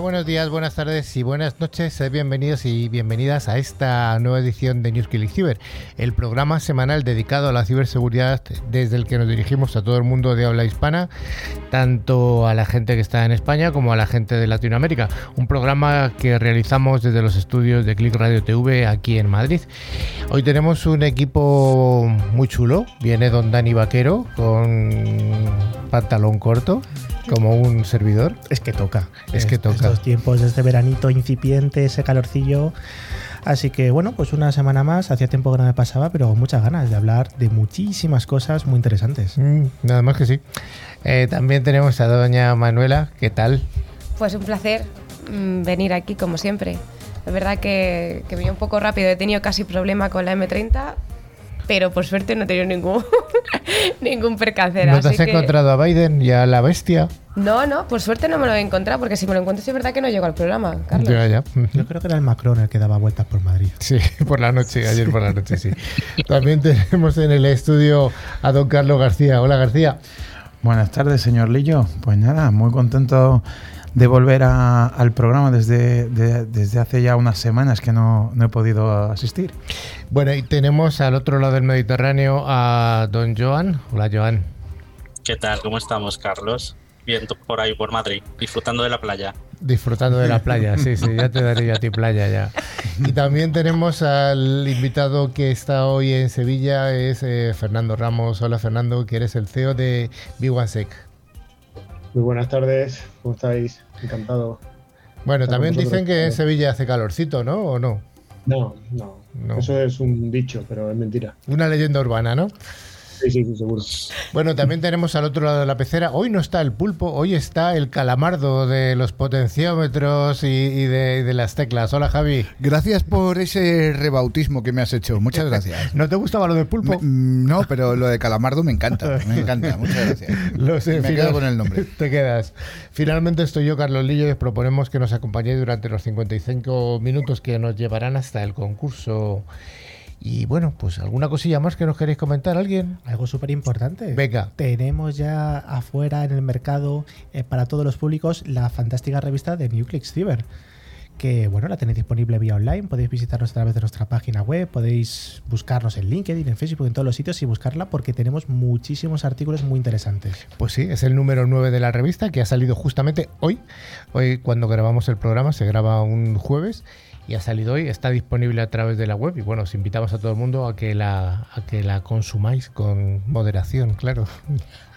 Buenos días, buenas tardes y buenas noches. Bienvenidos y bienvenidas a esta nueva edición de News Cyber, el programa semanal dedicado a la ciberseguridad desde el que nos dirigimos a todo el mundo de habla hispana, tanto a la gente que está en España como a la gente de Latinoamérica. Un programa que realizamos desde los estudios de Click Radio TV aquí en Madrid. Hoy tenemos un equipo muy chulo. Viene don Dani Vaquero con pantalón corto como un servidor. Es que toca. Es que toca. Estos tiempos de este veranito incipiente, ese calorcillo. Así que bueno, pues una semana más, hacía tiempo que no me pasaba, pero muchas ganas de hablar de muchísimas cosas muy interesantes. Mm, nada más que sí. Eh, también tenemos a doña Manuela, ¿qué tal? Pues un placer mm, venir aquí como siempre. Es verdad que, que venía un poco rápido, he tenido casi problema con la M30, pero por suerte no he tenido ningún, ningún percance. ¿No te has encontrado a Biden y a la bestia? No, no, por suerte no me lo he encontrado, porque si me lo encuentro es verdad que no llego al programa, Carlos. Ya, ya. Yo creo que era el Macron el que daba vueltas por Madrid. Sí, por la noche, ayer por la noche, sí. También tenemos en el estudio a don Carlos García. Hola, García. Buenas tardes, señor Lillo. Pues nada, muy contento de volver al programa desde, desde hace ya unas semanas que no, no, he podido asistir. Bueno, y tenemos al otro lado del Mediterráneo a don Joan. Hola, Joan. ¿Qué tal? ¿Cómo estamos, Carlos? Bien, por ahí, por Madrid, disfrutando de la playa. Disfrutando de la playa, sí, sí, ya te daré a ti playa ya. Y también tenemos al invitado que está hoy en Sevilla, es eh, Fernando Ramos. Hola Fernando, que eres el CEO de B1Sec. Muy buenas tardes, ¿cómo estáis? Encantado. Bueno, también dicen que en Sevilla hace calorcito, ¿no? ¿O no? No, no, no. Eso es un dicho, pero es mentira. Una leyenda urbana, ¿no? Sí, sí, sí, seguro. Bueno, también tenemos al otro lado de la pecera. Hoy no está el pulpo, hoy está el calamardo de los potenciómetros y, de, las teclas. Hola, Javi. Gracias por ese rebautismo que me has hecho. Muchas gracias. ¿No te gustaba lo del pulpo? Mm, no, pero lo de calamardo me encanta. Me encanta. Muchas gracias. me quedo con el nombre. Te quedas. Finalmente estoy yo, Carlos Lillo, y os proponemos que nos acompañéis durante los 55 minutos que nos llevarán hasta el concurso. Y bueno, pues alguna cosilla más que nos queréis comentar, ¿alguien? Algo súper importante. Venga. Tenemos ya afuera en el mercado eh, para todos los públicos la fantástica revista de Newclix Cyber. Que bueno, la tenéis disponible vía online, podéis visitarnos a través de nuestra página web, podéis buscarnos en LinkedIn, en Facebook, en todos los sitios y buscarla porque tenemos muchísimos artículos muy interesantes. Pues sí, es el número 9 de la revista que ha salido justamente hoy. Hoy cuando grabamos el programa, se graba un jueves y ha salido hoy, está disponible a través de la web y bueno, os invitamos a todo el mundo a que la, a que la consumáis con moderación, claro.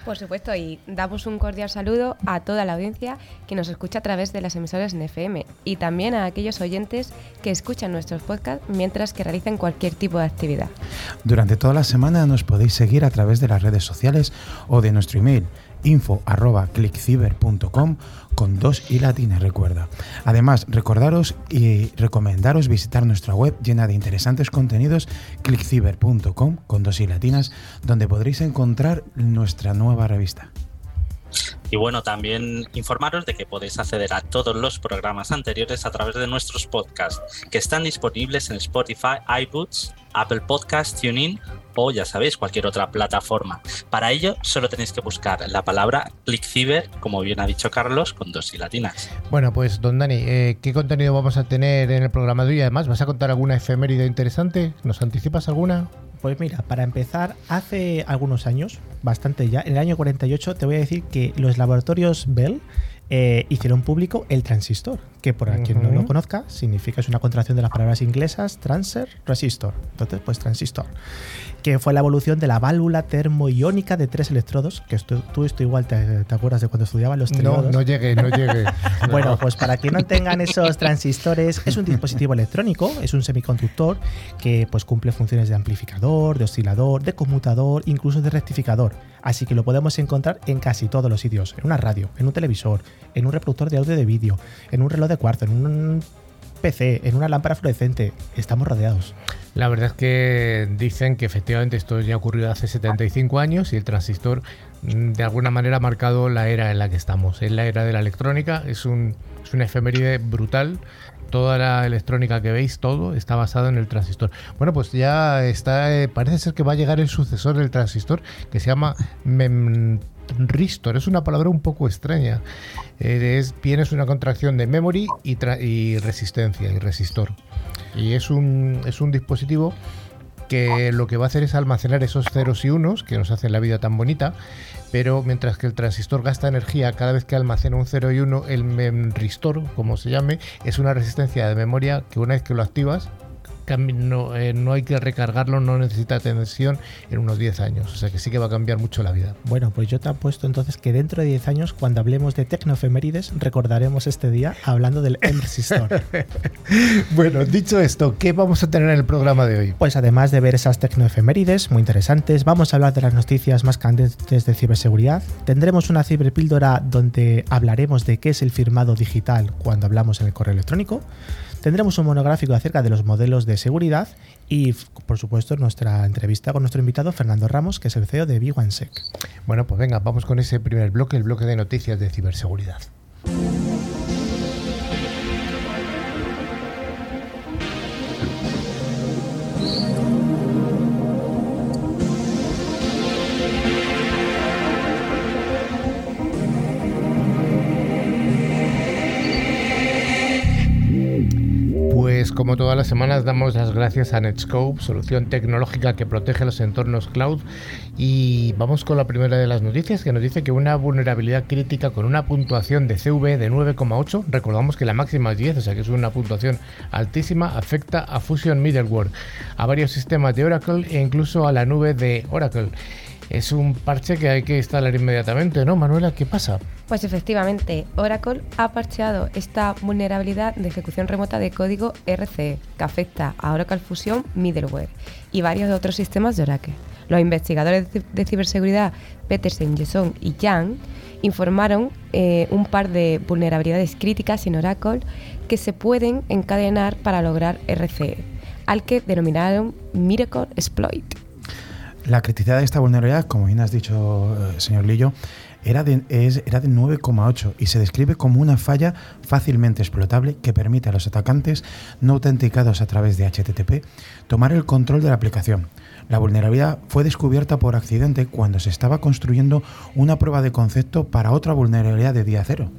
Por supuesto, y damos un cordial saludo a toda la audiencia que nos escucha a través de las emisoras en FM y también a aquellos oyentes que escuchan nuestros podcasts mientras que realizan cualquier tipo de actividad. Durante toda la semana nos podéis seguir a través de las redes sociales o de nuestro email info arroba clickciber.com con dos y latinas, recuerda. Además, recordaros y recomendaros visitar nuestra web llena de interesantes contenidos, clickciber.com con dos y latinas, donde podréis encontrar nuestra nueva revista. Y bueno, también informaros de que podéis acceder a todos los programas anteriores a través de nuestros podcasts, que están disponibles en Spotify, iBooks, Apple Podcasts, TuneIn o ya sabéis, cualquier otra plataforma. Para ello, solo tenéis que buscar la palabra ClickCiber, como bien ha dicho Carlos, con dos y latinas. Bueno, pues don Dani, eh, ¿qué contenido vamos a tener en el programa de hoy? Además, ¿vas a contar alguna efeméride interesante? ¿Nos anticipas alguna? Pues mira, para empezar, hace algunos años, bastante ya, en el año 48, te voy a decir que los laboratorios Bell eh, hicieron público el transistor, que por quien no lo conozca, significa, es una contracción de las palabras inglesas transfer, resistor. Entonces, pues transistor que fue la evolución de la válvula termoiónica de tres electrodos, que tú esto igual te, acuerdas de cuando estudiabas los No, no llegué, no llegué. bueno, pues para que no tengan esos transistores, es un dispositivo electrónico, es un semiconductor que pues cumple funciones de amplificador, de oscilador, de conmutador, incluso de rectificador. Así que lo podemos encontrar en casi todos los sitios, en una radio, en un televisor, en un reproductor de audio de vídeo, en un reloj de cuarzo, en un PC, en una lámpara fluorescente. Estamos rodeados. La verdad es que dicen que efectivamente esto ya ocurrió hace 75 años y el transistor mm, de alguna manera ha marcado la era en la que estamos. Es la era de la electrónica, es, un, una efeméride brutal toda la electrónica que veis, todo está basado en el transistor. Bueno, pues ya está, eh, parece ser que va a llegar el sucesor del transistor que se llama memristor. Es una palabra un poco extraña. Eh, es, es una contracción de memory y, y resistencia y resistor. Y es un, es un dispositivo que lo que va a hacer es almacenar esos ceros y unos que nos hacen la vida tan bonita, pero mientras que el transistor gasta energía cada vez que almacena un 0 y 1, el memristor, como se llame, es una resistencia de memoria que una vez que lo activas, no, eh, no hay que recargarlo, no necesita tensión en unos 10 años. O sea que sí que va a cambiar mucho la vida. Bueno, pues yo te apuesto entonces que dentro de 10 años, cuando hablemos de tecnoefemérides, recordaremos este día hablando del M-Resistor. bueno, dicho esto, ¿qué vamos a tener en el programa de hoy? Pues además de ver esas tecnoefemérides muy interesantes, vamos a hablar de las noticias más candentes de ciberseguridad. Tendremos una ciberpíldora donde hablaremos de qué es el firmado digital cuando hablamos en el correo electrónico. Tendremos un monográfico acerca de los modelos de seguridad y, por supuesto, nuestra entrevista con nuestro invitado Fernando Ramos, que es el CEO de B1Sec. Bueno, pues venga, vamos con ese primer bloque, el bloque de noticias de ciberseguridad. Como todas las semanas, damos las gracias a Netscope, solución tecnológica que protege los entornos cloud. Y vamos con la primera de las noticias que nos dice que una vulnerabilidad crítica con una puntuación de CV de 9,8, recordamos que la máxima es 10, o sea que es una puntuación altísima, afecta a Fusion Middleware, a varios sistemas de Oracle e incluso a la nube de Oracle es un parche que hay que instalar inmediatamente, ¿no, Manuela? ¿Qué pasa? Pues efectivamente, Oracle ha parcheado esta vulnerabilidad de ejecución remota de código RCE que afecta a Oracle Fusion Middleware y varios otros sistemas de Oracle. Los investigadores de ciberseguridad Petersen, Jason y Yang informaron eh, un par de vulnerabilidades críticas en Oracle que se pueden encadenar para lograr RCE, al que denominaron Miracle Exploit. La criticidad de esta vulnerabilidad, como bien has dicho, eh, señor Lillo, era de, era de 9,8 y se describe como una falla fácilmente explotable que permite a los atacantes no autenticados a través de HTTP tomar el control de la aplicación. La vulnerabilidad fue descubierta por accidente cuando se estaba construyendo una prueba de concepto para otra vulnerabilidad de día cero.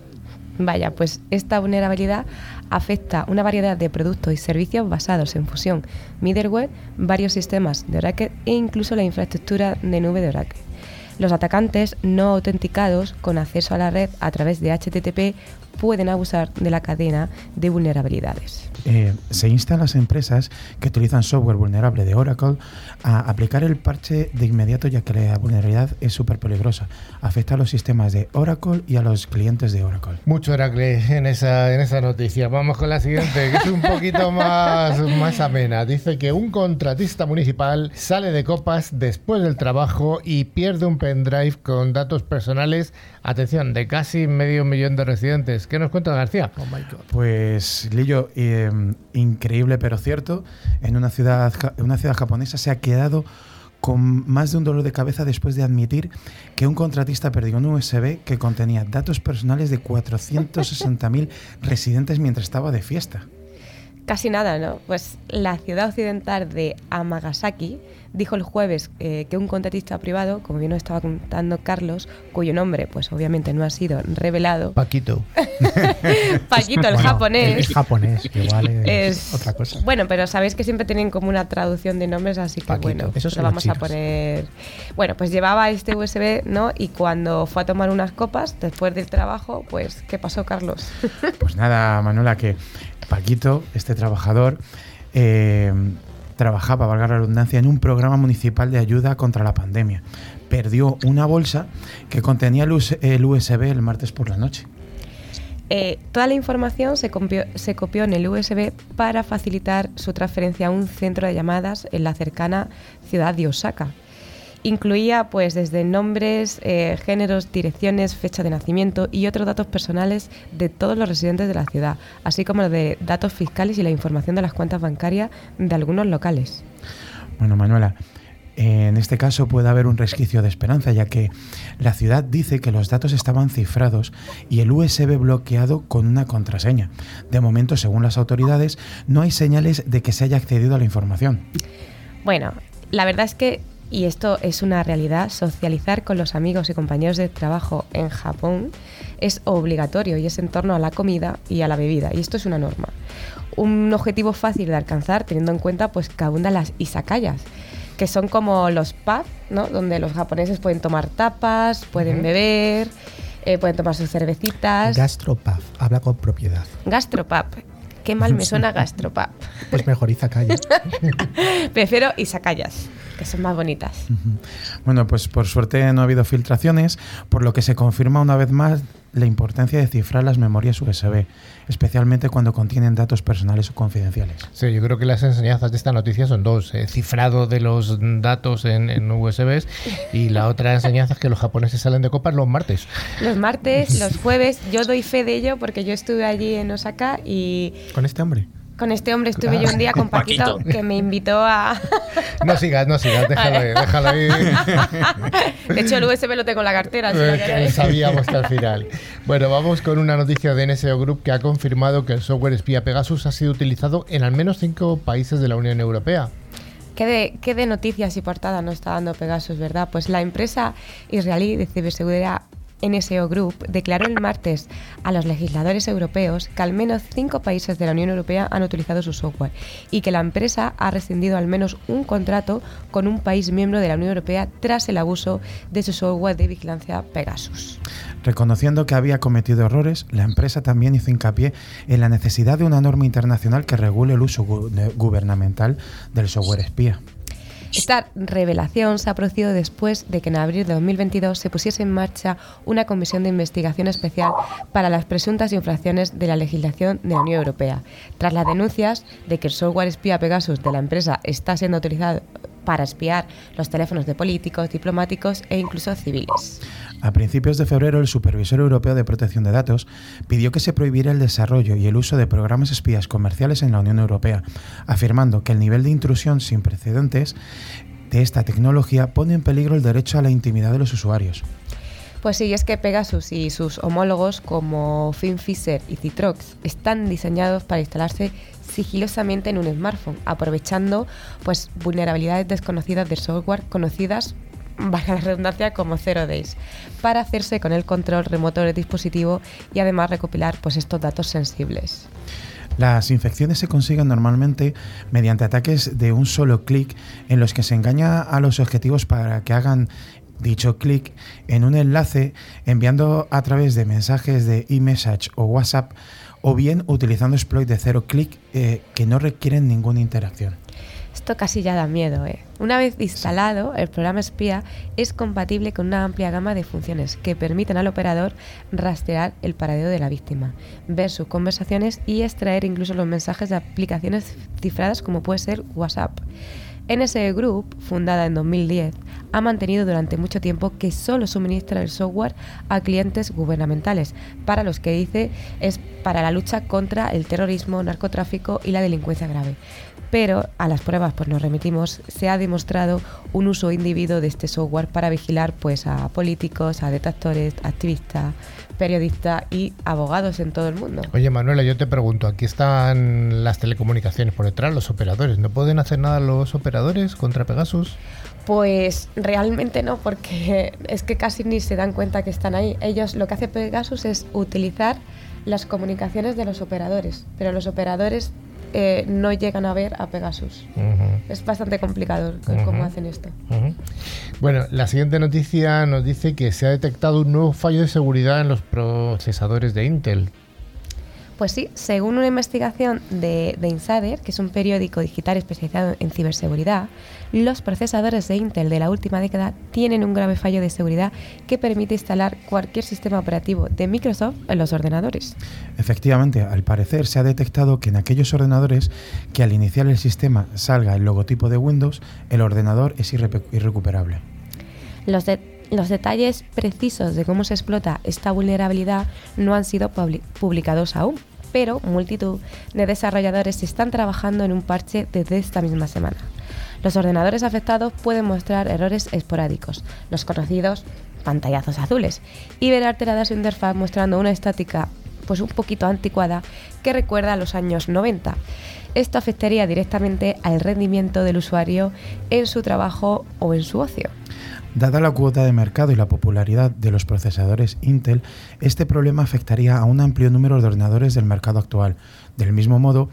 Vaya, pues esta vulnerabilidad afecta una variedad de productos y servicios basados en fusión, middleware, varios sistemas de Oracle e incluso la infraestructura de nube de Oracle. Los atacantes no autenticados con acceso a la red a través de HTTP pueden abusar de la cadena de vulnerabilidades. Eh, se insta a las empresas que utilizan software vulnerable de Oracle a aplicar el parche de inmediato ya que la vulnerabilidad es súper peligrosa. Afecta a los sistemas de Oracle y a los clientes de Oracle. Mucho Oracle en esa, en esa noticia. Vamos con la siguiente, que es un poquito más, más amena. Dice que un contratista municipal sale de copas después del trabajo y pierde un pendrive con datos personales, atención, de casi medio millón de residentes. ¿Qué nos cuenta García? Oh pues, Lillo, eh, increíble pero cierto, en una ciudad, en una ciudad japonesa se ha quedado con más de un dolor de cabeza después de admitir que un contratista perdió un USB que contenía datos personales de 460.000 residentes mientras estaba de fiesta. Casi nada, ¿no? Pues la ciudad occidental de Amagasaki dijo el jueves eh, que un contratista privado, como bien nos estaba contando Carlos, cuyo nombre pues obviamente no ha sido revelado. Paquito. Paquito, el japonés. Es japonés, igual es, otra cosa. Bueno, pero sabéis que siempre tienen como una traducción de nombres, así que bueno, eso lo vamos a poner. Bueno, pues llevaba este USB, ¿no? Y cuando fue a tomar unas copas, después del trabajo, pues, ¿qué pasó, Carlos? pues nada, Manuela, que Paquito, este trabajador, eh, trabajaba, valga la redundancia, en un programa municipal de ayuda contra la pandemia. Perdió una bolsa que contenía el USB el martes por la noche. Eh, toda la información se se copió, en el USB para facilitar su transferencia a un centro de llamadas en la cercana ciudad de Osaka. Incluía pues desde nombres, eh, géneros, direcciones, fecha de nacimiento y otros datos personales de todos los residentes de la ciudad, así como de datos fiscales y la información de las cuentas bancarias de algunos locales. Bueno, Manuela, En este caso puede haber un resquicio de esperanza, ya que la ciudad dice que los datos estaban cifrados y el USB bloqueado con una contraseña. De momento, según las autoridades, no hay señales de que se haya accedido a la información. Bueno, la verdad es que y esto es una realidad, socializar con los amigos y compañeros de trabajo en Japón es obligatorio y es en torno a la comida y a la bebida, y esto es una norma. Un objetivo fácil de alcanzar teniendo en cuenta pues que abundan las izakayas, que son como los pubs, ¿no? donde los japoneses pueden tomar tapas, pueden beber, eh, pueden tomar sus cervecitas. Gastropub, habla con propiedad. Gastropub, qué mal me suena gastropub. Pues mejor izakayas. Prefiero izakayas que son más bonitas. Bueno, pues por suerte no ha habido filtraciones, por lo que se confirma una vez más la importancia de cifrar las memorias USB, especialmente cuando contienen datos personales o confidenciales. Sí, yo creo que las enseñanzas de esta noticia son dos: eh, cifrado de los datos en, en, USBs y la otra enseñanza es que los japoneses salen de copas los martes. Los martes, los jueves, yo doy fe de ello porque yo estuve allí en Osaka y. ¿Con este hombre? Con este hombre estuve yo un día con Paquito, que me invitó a... no sigas, no sigas, déjalo ahí, déjalo ahí. De hecho, el USB lo tengo en la cartera. Si sabíamos que al final. Bueno, vamos con una noticia de NSO Group que ha confirmado que el software espía Pegasus ha sido utilizado en al menos cinco países de la Unión Europea. ¿Qué de, ¿Qué de, noticias y portadas nos está dando Pegasus, verdad? Pues la empresa israelí de ciberseguridad NSO Group declaró el martes a los legisladores europeos que al menos cinco países de la Unión Europea han utilizado su software y que la empresa ha rescindido al menos un contrato con un país miembro de la Unión Europea tras el abuso de su software de vigilancia Pegasus. Reconociendo que había cometido errores, la empresa también hizo hincapié en la necesidad de una norma internacional que regule el uso gubernamental del software espía. Esta revelación se ha producido después de que en abril de 2022 se pusiese en marcha una comisión de investigación especial para las presuntas infracciones de la legislación de la Unión Europea, tras las denuncias de que el software espía Pegasus de la empresa está siendo utilizado para espiar los teléfonos de políticos, diplomáticos e incluso civiles. A principios de febrero, el Supervisor Europeo de Protección de Datos pidió que se prohibiera el desarrollo y el uso de programas espías comerciales en la Unión Europea, afirmando que el nivel de intrusión sin precedentes de esta tecnología pone en peligro el derecho a la intimidad de los usuarios. Pues sí, es que Pegasus y sus homólogos como FinFisher y Citrox están diseñados para instalarse sigilosamente en un smartphone, aprovechando pues vulnerabilidades desconocidas del software conocidas baja la redundancia, como Zero Days, para hacerse con el control remoto del dispositivo y además recopilar pues, estos datos sensibles. Las infecciones se consiguen normalmente mediante ataques de un solo clic en los que se engaña a los objetivos para que hagan dicho clic en un enlace enviando a través de mensajes de eMessage o WhatsApp o bien utilizando exploits de cero clic eh, que no requieren ninguna interacción. Esto casi ya da miedo. ¿eh? Una vez instalado, el programa espía es compatible con una amplia gama de funciones que permiten al operador rastrear el paradero de la víctima, ver sus conversaciones y extraer incluso los mensajes de aplicaciones cifradas como puede ser WhatsApp. NSE Group, fundada en 2010, ha mantenido durante mucho tiempo que solo suministra el software a clientes gubernamentales, para los que dice es para la lucha contra el terrorismo, narcotráfico y la delincuencia grave pero a las pruebas pues nos remitimos, se ha demostrado un uso individuo de este software para vigilar pues a políticos, a detractores, activistas, periodistas y abogados en todo el mundo. Oye Manuela, yo te pregunto, aquí están las telecomunicaciones por detrás, los operadores, ¿no pueden hacer nada los operadores contra Pegasus? Pues realmente no, porque es que casi ni se dan cuenta que están ahí. Ellos lo que hace Pegasus es utilizar las comunicaciones de los operadores, pero los operadores eh, no llegan a ver a Pegasus. Es bastante complicado cómo hacen esto. Bueno, la siguiente noticia nos dice que se ha detectado un nuevo fallo de seguridad en los procesadores de Intel. Pues sí, según una investigación de, de, Insider, que es un periódico digital especializado en ciberseguridad, los procesadores de Intel de la última década tienen un grave fallo de seguridad que permite instalar cualquier sistema operativo de Microsoft en los ordenadores. Efectivamente, al parecer se ha detectado que en aquellos ordenadores que al iniciar el sistema salga el logotipo de Windows, el ordenador es irrecuperable. Los de los detalles precisos de cómo se explota esta vulnerabilidad no han sido publicados aún, pero multitud de desarrolladores están trabajando en un parche desde esta misma semana. Los ordenadores afectados pueden mostrar errores esporádicos, los conocidos pantallazos azules, y ver alterada su interfaz mostrando una estática pues un poquito anticuada que recuerda a los años 90. Esto afectaría directamente al rendimiento del usuario en su trabajo o en su ocio. Dada la cuota de mercado y la popularidad de los procesadores Intel, este problema afectaría a un amplio número de ordenadores del mercado actual. Del mismo modo,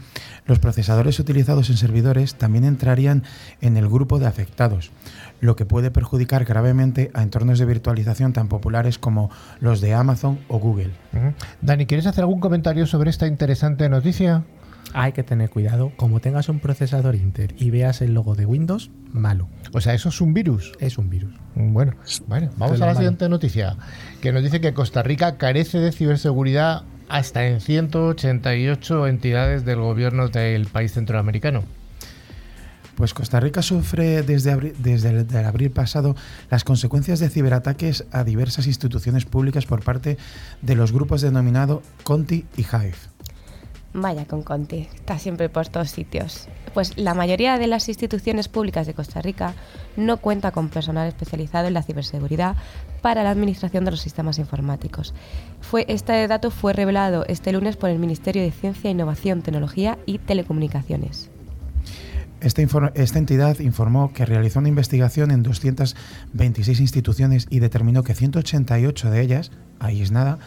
los procesadores utilizados en servidores también entrarían en el grupo de afectados, lo que puede perjudicar gravemente a entornos de virtualización tan populares como los de Amazon o Google. Dani, ¿quieres hacer algún comentario sobre esta interesante noticia? hay que tener cuidado. Como tengas un procesador Intel y veas el logo de Windows, malo. O sea, eso es un virus. Es un virus. Bueno, vale, vamos a la siguiente noticia, que nos dice que Costa Rica carece de ciberseguridad hasta en 188 entidades del gobierno del país centroamericano. Pues Costa Rica sufre desde, desde el, el, abril pasado las consecuencias de ciberataques a diversas instituciones públicas por parte de los grupos denominados Conti y Hive. Vaya con Conti, está siempre por todos sitios. Pues la mayoría de las instituciones públicas de Costa Rica no cuenta con personal especializado en la ciberseguridad para la administración de los sistemas informáticos. Este dato fue revelado este lunes por el Ministerio de Ciencia, Innovación, Tecnología y Telecomunicaciones. Esta, esta, entidad informó que realizó una investigación en 226 instituciones y determinó que 188 de ellas, ahí es nada,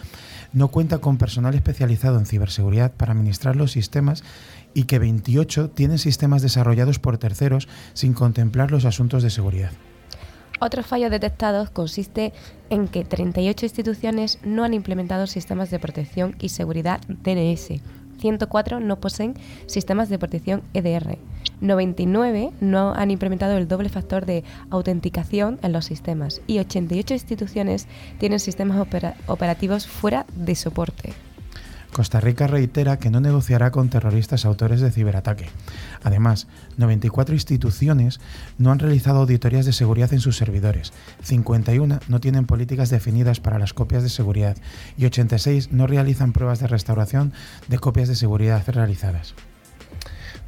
no cuenta con personal especializado en ciberseguridad para administrar los sistemas y que 28 tienen sistemas desarrollados por terceros sin contemplar los asuntos de seguridad. Otro fallo detectado consiste en que 38 instituciones no han implementado sistemas de protección y seguridad DNS, 104 no poseen sistemas de protección EDR. 99 no han implementado el doble factor de autenticación en los sistemas y 88 instituciones tienen sistemas operativos fuera de soporte. Costa Rica reitera que no negociará con terroristas autores de ciberataque. Además, 94 instituciones no han realizado auditorías de seguridad en sus servidores, 51 no tienen políticas definidas para las copias de seguridad y 86 no realizan pruebas de restauración de copias de seguridad realizadas.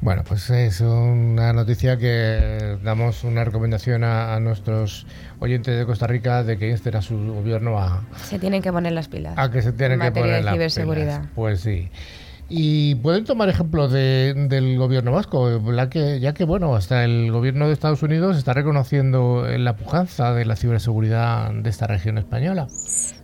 Bueno, pues es una noticia que damos una recomendación a, nuestros oyentes de Costa Rica de que insten a su gobierno a... Se tienen que poner las pilas. A que se tienen que poner de ciberseguridad. Pues sí. Y pueden tomar ejemplo del gobierno vasco, ya que, ya que bueno, hasta el gobierno de Estados Unidos está reconociendo la pujanza de la ciberseguridad de esta región española.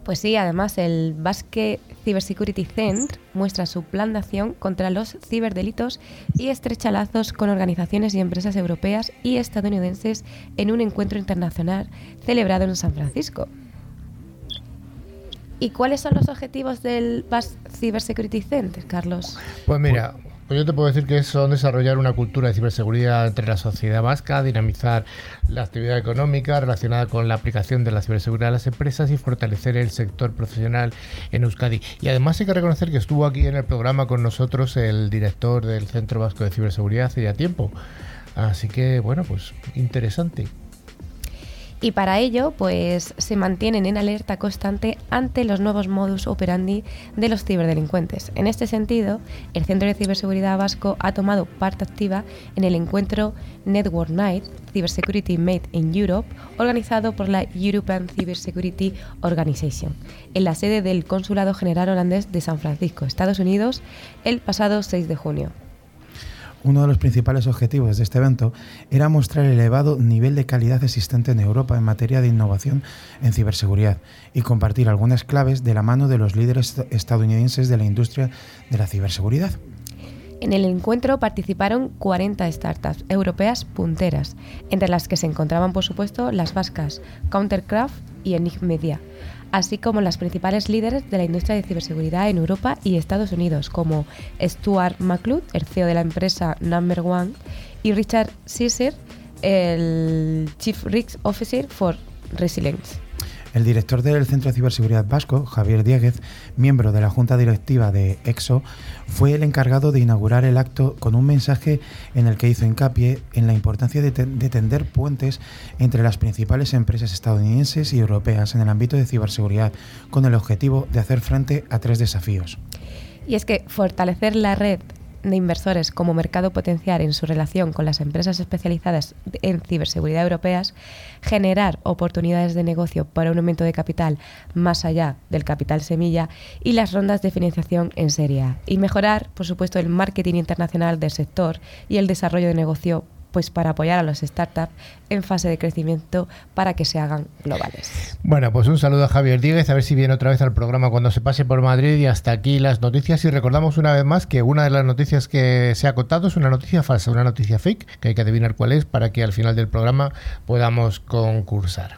Pues sí, además el Basque Cybersecurity Center muestra su plan de acción contra los ciberdelitos y estrecha lazos con organizaciones y empresas europeas y estadounidenses en un encuentro internacional celebrado en San Francisco. ¿Y cuáles son los objetivos del Basque Cybersecurity Center, Carlos? Pues mira, pues yo te puedo decir que son desarrollar una cultura de ciberseguridad entre la sociedad vasca, dinamizar la actividad económica relacionada con la aplicación de la ciberseguridad a las empresas y fortalecer el sector profesional en Euskadi. Y además hay que reconocer que estuvo aquí en el programa con nosotros el director del Centro Vasco de Ciberseguridad hace ya tiempo. Así que, bueno, pues interesante y para ello pues se mantienen en alerta constante ante los nuevos modus operandi de los ciberdelincuentes. En este sentido, el Centro de Ciberseguridad Vasco ha tomado parte activa en el encuentro Network Night Cybersecurity Made in Europe, organizado por la European Cybersecurity Organization, en la sede del Consulado General Holandés de San Francisco, Estados Unidos, el pasado 6 de junio. Uno de los principales objetivos de este evento era mostrar el elevado nivel de calidad existente en Europa en materia de innovación en ciberseguridad y compartir algunas claves de la mano de los líderes estadounidenses de la industria de la ciberseguridad. En el encuentro participaron 40 startups europeas punteras, entre las que se encontraban, por supuesto, las vascas Countercraft y Enigmedia, así como las principales líderes de la industria de ciberseguridad en Europa y Estados Unidos, como Stuart McLeod, el CEO de la empresa Number One, y Richard Sisser, el Chief Risk Officer for Resilience. El director del Centro de Ciberseguridad Vasco, Javier Dieguez, miembro de la Junta Directiva de EXO, fue el encargado de inaugurar el acto con un mensaje en el que hizo hincapié en la importancia de, tender puentes entre las principales empresas estadounidenses y europeas en el ámbito de ciberseguridad, con el objetivo de hacer frente a tres desafíos. Y es que fortalecer la red de inversores como mercado potencial en su relación con las empresas especializadas en ciberseguridad europeas, generar oportunidades de negocio para un aumento de capital más allá del capital semilla y las rondas de financiación en serie y mejorar, por supuesto, el marketing internacional del sector y el desarrollo de negocio pues para apoyar a los startups en fase de crecimiento para que se hagan globales. Bueno, pues un saludo a Javier Díguez, a ver si viene otra vez al programa cuando se pase por Madrid y hasta aquí las noticias y recordamos una vez más que una de las noticias que se ha contado es una noticia falsa, una noticia fake, que hay que adivinar cuál es para que al final del programa podamos concursar.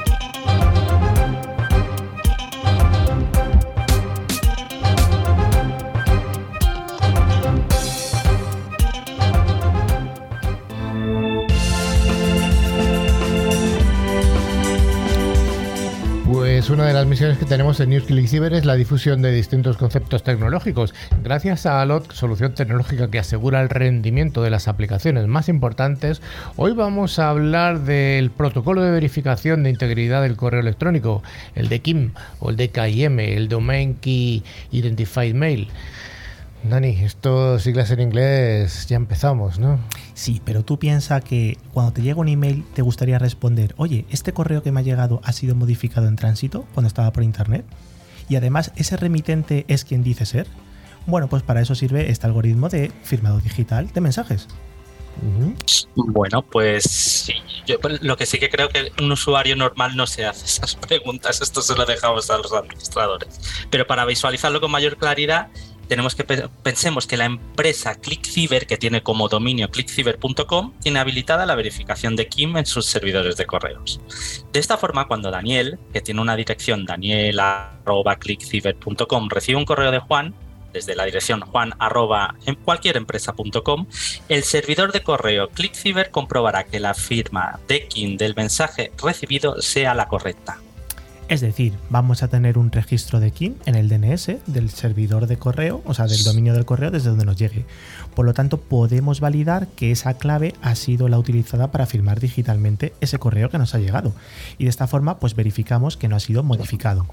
Una de las misiones que tenemos en NewsClick Cyber es la difusión de distintos conceptos tecnológicos. Gracias a ALOT, solución tecnológica que asegura el rendimiento de las aplicaciones más importantes, hoy vamos a hablar del protocolo de verificación de integridad del correo electrónico, el de KIM o el de KIM, el Domain Key Identified Mail. Dani, estos siglas en inglés ya empezamos, ¿no? Sí, pero tú piensas que cuando te llega un email te gustaría responder, oye, este correo que me ha llegado ha sido modificado en tránsito cuando estaba por internet. Y además, ¿ese remitente es quien dice ser? Bueno, pues para eso sirve este algoritmo de firmado digital de mensajes. Bueno, pues sí, yo lo que sí que creo que un usuario normal no se hace esas preguntas, esto se lo dejamos a los administradores. Pero para visualizarlo con mayor claridad, tenemos que pensemos que la empresa ClickCiber, que tiene como dominio clickciber.com, tiene habilitada la verificación de KIM en sus servidores de correos. De esta forma, cuando Daniel, que tiene una dirección daniel@clickciber.com, recibe un correo de Juan, desde la dirección juan en cualquier empresa.com, el servidor de correo ClickCiber comprobará que la firma de KIM del mensaje recibido sea la correcta. Es decir, vamos a tener un registro de KIM en el DNS del servidor de correo, o sea, del dominio del correo desde donde nos llegue. Por lo tanto, podemos validar que esa clave ha sido la utilizada para firmar digitalmente ese correo que nos ha llegado. Y de esta forma, pues verificamos que no ha sido modificado.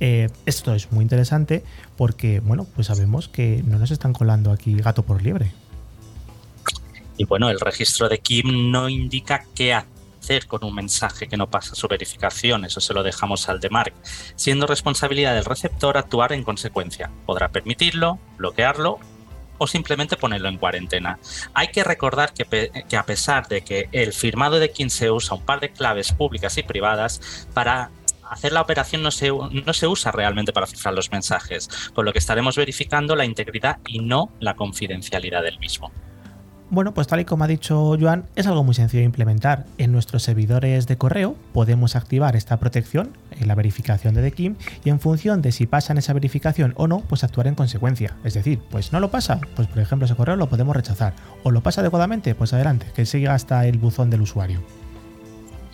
Eh, esto es muy interesante porque, bueno, pues sabemos que no nos están colando aquí gato por liebre. Y bueno, el registro de KIM no indica qué con un mensaje que no pasa su verificación, eso se lo dejamos al DMARC, siendo responsabilidad del receptor actuar en consecuencia. Podrá permitirlo, bloquearlo o simplemente ponerlo en cuarentena. Hay que recordar que, a pesar de que el firmado de quien se usa un par de claves públicas y privadas, para hacer la operación no se, no se usa realmente para cifrar los mensajes, con lo que estaremos verificando la integridad y no la confidencialidad del mismo. Bueno, pues tal y como ha dicho Joan, es algo muy sencillo de implementar. En nuestros servidores de correo podemos activar esta protección, en la verificación de DKIM, y en función de si pasan esa verificación o no, pues actuar en consecuencia. Es decir, pues no lo pasa, pues por ejemplo ese correo lo podemos rechazar. O lo pasa adecuadamente, pues adelante, que siga hasta el buzón del usuario.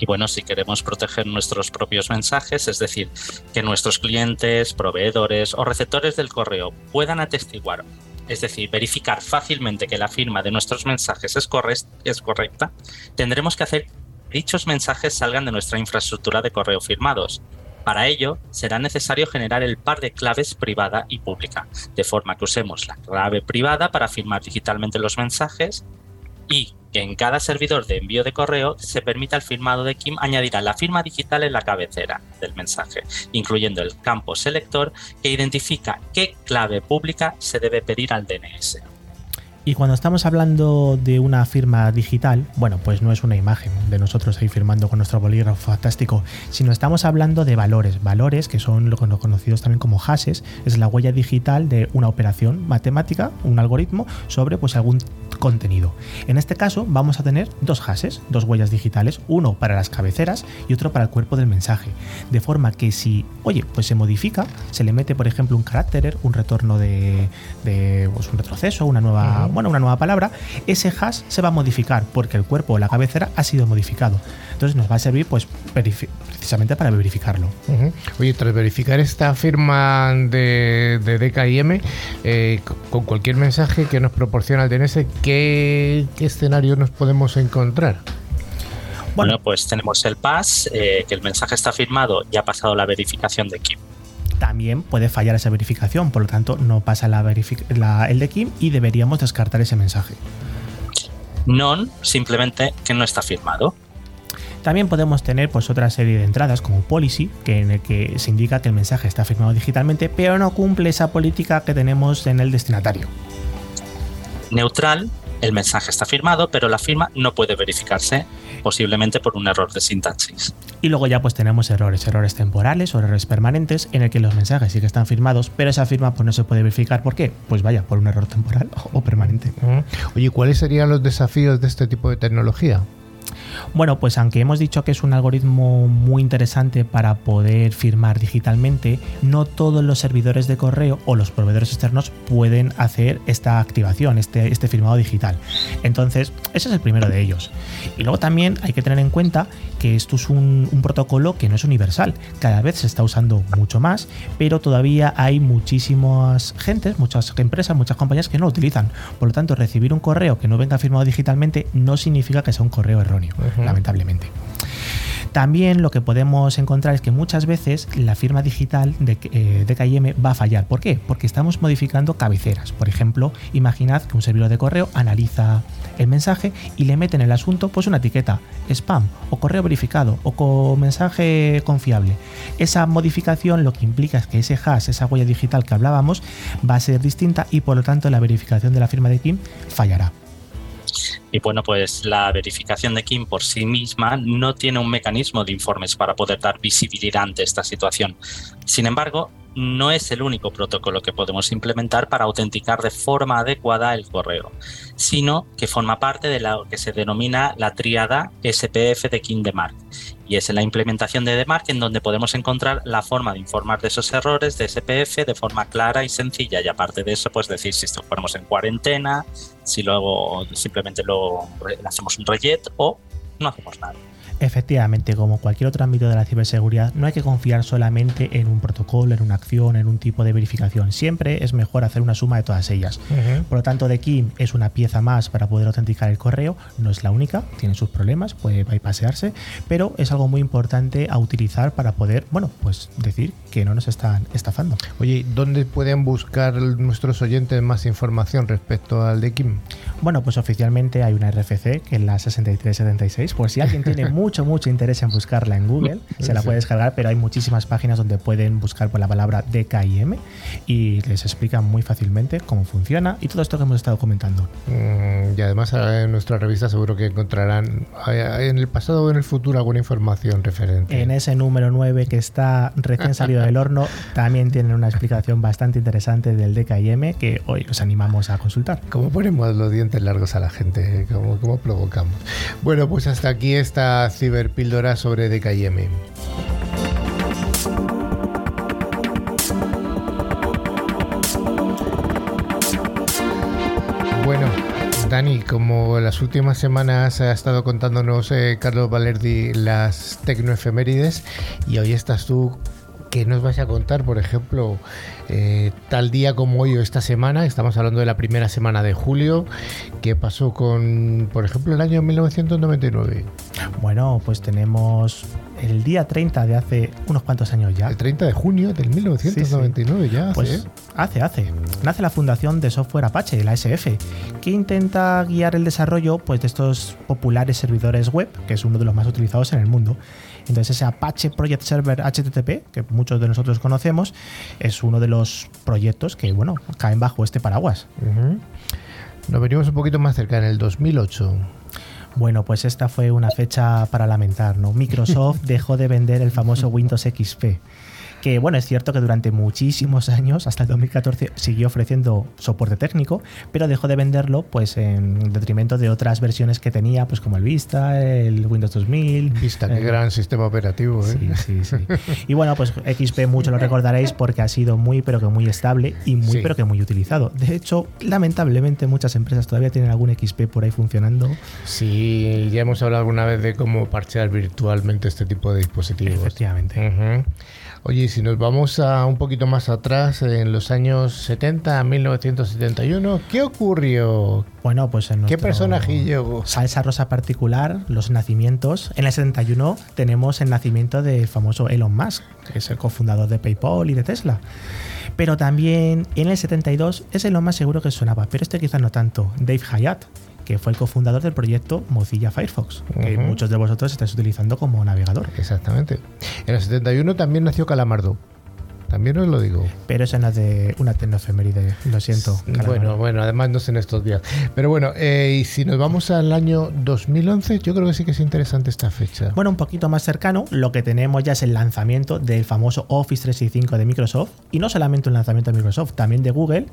Y bueno, si queremos proteger nuestros propios mensajes, es decir, que nuestros clientes, proveedores o receptores del correo puedan atestiguar es decir, verificar fácilmente que la firma de nuestros mensajes es, correcta, tendremos que hacer que dichos mensajes salgan de nuestra infraestructura de correo firmados. Para ello, será necesario generar el par de claves privada y pública, de forma que usemos la clave privada para firmar digitalmente los mensajes y que en cada servidor de envío de correo se permita el firmado de Kim añadirá la firma digital en la cabecera del mensaje, incluyendo el campo selector que identifica qué clave pública se debe pedir al DNS. Y cuando estamos hablando de una firma digital, bueno, pues no es una imagen de nosotros ahí firmando con nuestro bolígrafo fantástico, sino estamos hablando de valores, valores que son lo conocidos también como hashes, es la huella digital de una operación matemática, un algoritmo sobre pues algún contenido. En este caso vamos a tener dos hashes, dos huellas digitales, uno para las cabeceras y otro para el cuerpo del mensaje, de forma que si, oye, pues se modifica, se le mete por ejemplo un carácter, un retorno de, pues un retroceso, una nueva, bueno, una nueva palabra, ese hash se va a modificar porque el cuerpo o la cabecera ha sido modificado. Entonces nos va a servir pues precisamente para verificarlo. Oye, tras verificar esta firma de, de DKIM, eh, con cualquier mensaje que nos proporciona el DNS, ¿qué, escenario nos podemos encontrar? Bueno, pues tenemos el PAS, eh, que el mensaje está firmado y ha pasado la verificación de Kim también puede fallar esa verificación, por lo tanto no pasa la, el de Kim y deberíamos descartar ese mensaje. Non, simplemente que no está firmado. También podemos tener pues otra serie de entradas como policy, que en el que se indica que el mensaje está firmado digitalmente, pero no cumple esa política que tenemos en el destinatario. Neutral, el mensaje está firmado, pero la firma no puede verificarse, posiblemente por un error de sintaxis. Y luego ya pues tenemos errores, errores temporales o errores permanentes en el que los mensajes sí que están firmados, pero esa firma pues no se puede verificar. ¿Por qué? Pues vaya, por un error temporal o permanente. Oye, ¿cuáles serían los desafíos de este tipo de tecnología? Bueno, pues aunque hemos dicho que es un algoritmo muy interesante para poder firmar digitalmente, no todos los servidores de correo o los proveedores externos pueden hacer esta activación, este, este firmado digital. Entonces, ese es el primero de ellos. Y luego también hay que tener en cuenta que esto es un, protocolo que no es universal. Cada vez se está usando mucho más, pero todavía hay muchísimas gentes, muchas empresas, muchas compañías que no lo utilizan. Por lo tanto, recibir un correo que no venga firmado digitalmente no significa que sea un correo erróneo lamentablemente. También lo que podemos encontrar es que muchas veces la firma digital de, eh, KIM va a fallar. ¿Por qué? Porque estamos modificando cabeceras. Por ejemplo, imaginad que un servidor de correo analiza el mensaje y le mete en el asunto pues una etiqueta spam o correo verificado o con mensaje confiable. Esa modificación lo que implica es que ese hash, esa huella digital que hablábamos, va a ser distinta y por lo tanto la verificación de la firma de KIM fallará. Y bueno, pues la verificación de Kim por sí misma no tiene un mecanismo de informes para poder dar visibilidad ante esta situación. Sin embargo, no es el único protocolo que podemos implementar para autenticar de forma adecuada el correo, sino que forma parte de lo que se denomina la tríada SPF de Kim Mark y es en la implementación de DMARC en donde podemos encontrar la forma de informar de esos errores de SPF de forma clara y sencilla. Y aparte de eso, pues decir si ponemos en cuarentena, si luego simplemente lo hacemos un rejet o no hacemos nada. Efectivamente, como cualquier otro ámbito de la ciberseguridad, no hay que confiar solamente en un protocolo, en una acción, en un tipo de verificación. Siempre es mejor hacer una suma de todas ellas. Por lo tanto, de Kim es una pieza más para poder autenticar el correo. No es la única, tiene sus problemas, puede bypassearse, pero es algo muy importante a utilizar para poder, bueno, pues decir que no nos están estafando. Oye, ¿dónde pueden buscar nuestros oyentes más información respecto al de Kim? Bueno, pues oficialmente hay una RFC que es la 6376, por si alguien tiene mucho, mucho interés en buscarla en Google, se la puede descargar, pero hay muchísimas páginas donde pueden buscar por la palabra DKIM y les explican muy fácilmente cómo funciona y todo esto que hemos estado comentando. Mm, y además eh, en nuestra revista seguro que encontrarán eh, en el pasado o en el futuro alguna información referente. En ese número 9 que está recién salido del horno, también tienen una explicación bastante interesante del DKIM que hoy os animamos a consultar. ¿Cómo ponemos los dientes? largos a la gente, como, como provocamos. Bueno, pues hasta aquí esta ciberpíldora sobre DKIM. Bueno, Dani, como las últimas semanas ha estado contándonos eh, Carlos Valerdi las tecnoefemérides y hoy estás tú ¿Qué nos vas a contar, por ejemplo, eh, tal día como hoy o esta semana, estamos hablando de la primera semana de julio, ¿qué pasó con, por ejemplo, el año 1999? Bueno, pues tenemos el día 30 de hace unos cuantos años ya. El 30 de junio del 1999 ya. Pues ¿eh? hace, hace. Nace la fundación de software Apache, la SF, que intenta guiar el desarrollo pues, de estos populares servidores web, que es uno de los más utilizados en el mundo. Entonces ese Apache Project Server HTTP, que muchos de nosotros conocemos, es uno de los proyectos que, bueno, caen bajo este paraguas. Nos venimos un poquito más cerca, en el 2008. Bueno, pues esta fue una fecha para lamentar, ¿no? Microsoft dejó de vender el famoso Windows XP que bueno, es cierto que durante muchísimos años, hasta el 2014, siguió ofreciendo soporte técnico, pero dejó de venderlo pues en detrimento de otras versiones que tenía, pues como el Vista, el Windows 2000. Vista, qué gran sistema operativo. ¿eh? Sí, sí, sí. y bueno, pues XP mucho lo recordaréis porque ha sido muy, pero que muy estable y muy, pero que muy utilizado. De hecho, lamentablemente muchas empresas todavía tienen algún XP por ahí funcionando. Sí, ya hemos hablado alguna vez de cómo parchear virtualmente este tipo de dispositivos. Efectivamente. Oye, si nos vamos a un poquito más atrás, en los años 70, 1971, ¿qué ocurrió? Bueno, pues en ¿Qué personaje llegó? Salsa rosa particular, los nacimientos. En el 71 tenemos el nacimiento del famoso Elon Musk, que es el cofundador de PayPal y de Tesla. Pero también en el 72 es el más seguro que sonaba, pero este quizás no tanto, Dave Hyatt, que fue el cofundador del proyecto Mozilla Firefox, que muchos de vosotros estáis utilizando como navegador. Exactamente. En el 71 también nació Calamardo. También os lo digo. Pero eso no es de una tecnoefeméride, lo siento. Bueno, bueno, además no sé en estos días. Pero bueno, eh, y si nos vamos al año 2011, yo creo que sí que es interesante esta fecha. Bueno, un poquito más cercano, lo que tenemos ya es el lanzamiento del famoso Office 365 de Microsoft. Y no solamente un lanzamiento de Microsoft, también de Google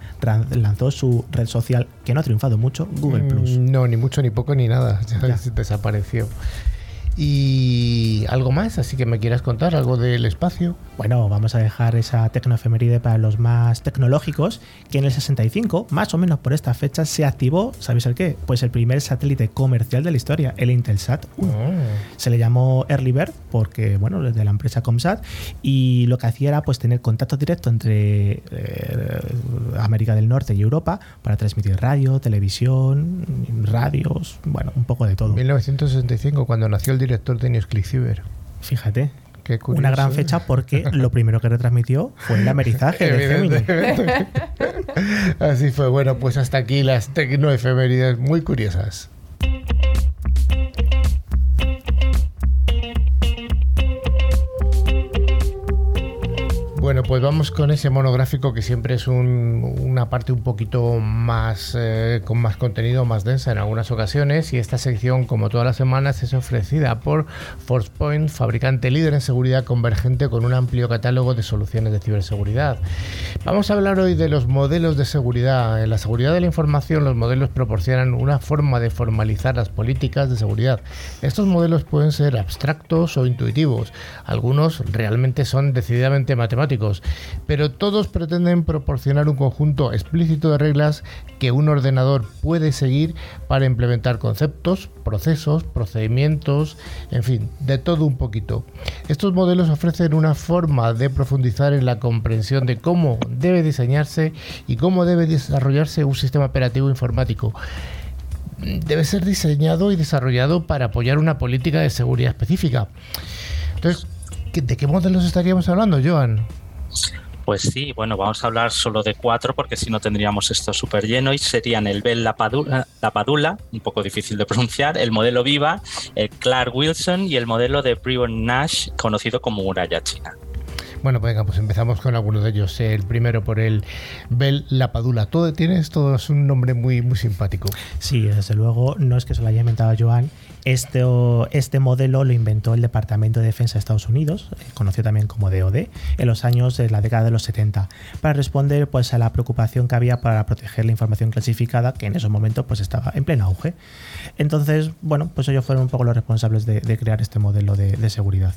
lanzó su red social que no ha triunfado mucho, Google mm, Plus. No, ni mucho, ni poco, ni nada. Ya. Desapareció. Y algo más, así que me quieras contar algo del espacio. Bueno, vamos a dejar esa tecnoefeméride para los más tecnológicos, que en el 65, más o menos por esta fecha, se activó, ¿sabéis el qué? Pues el primer satélite comercial de la historia, el Intelsat 1. Se le llamó Early Bird porque, bueno, de la empresa Comsat, y lo que hacía era pues tener contacto directo entre eh, América del Norte y Europa para transmitir radio, televisión, radios, bueno, un poco de todo. 1965, cuando nació el director de News Click Fíjate. una gran fecha porque lo primero que retransmitió fue el amerizaje de Gemini. Así fue. Bueno, pues hasta aquí las tecnoefemérides muy curiosas. Bueno, pues vamos con ese monográfico que siempre es una parte un poquito más eh, con más contenido, más densa en algunas ocasiones. Y esta sección, como todas las semanas, es ofrecida por ForcePoint, fabricante líder en seguridad convergente con un amplio catálogo de soluciones de ciberseguridad. Vamos a hablar hoy de los modelos de seguridad. En la seguridad de la información, los modelos proporcionan una forma de formalizar las políticas de seguridad. Estos modelos pueden ser abstractos o intuitivos. Algunos realmente son decididamente matemáticos pero todos pretenden proporcionar un conjunto explícito de reglas que un ordenador puede seguir para implementar conceptos, procesos, procedimientos, en fin, de todo un poquito. Estos modelos ofrecen una forma de profundizar en la comprensión de cómo debe diseñarse y cómo debe desarrollarse un sistema operativo informático debe ser diseñado y desarrollado para apoyar una política de seguridad específica. Entonces, ¿de qué modelos estaríamos hablando, Joan? Pues sí, bueno, vamos a hablar solo de cuatro porque si no tendríamos esto súper lleno y serían el Bell Lapadula, Padula, un poco difícil de pronunciar, el modelo Viva, el Clark Wilson y el modelo de Brevon Nash, conocido como muralla china. Bueno, pues venga, pues empezamos con algunos de ellos. El primero por el Bell Lapadula. Todo tiene esto es un nombre muy, muy simpático. Sí, desde luego, no es que se lo haya inventado Joan. Este, este modelo lo inventó el Departamento de Defensa de Estados Unidos, eh, conocido también como DOD, en los años de la década de los 70, para responder pues, a la preocupación que había para proteger la información clasificada, que en esos momentos pues, estaba en pleno auge. Entonces, bueno, pues ellos fueron un poco los responsables de, crear este modelo de seguridad.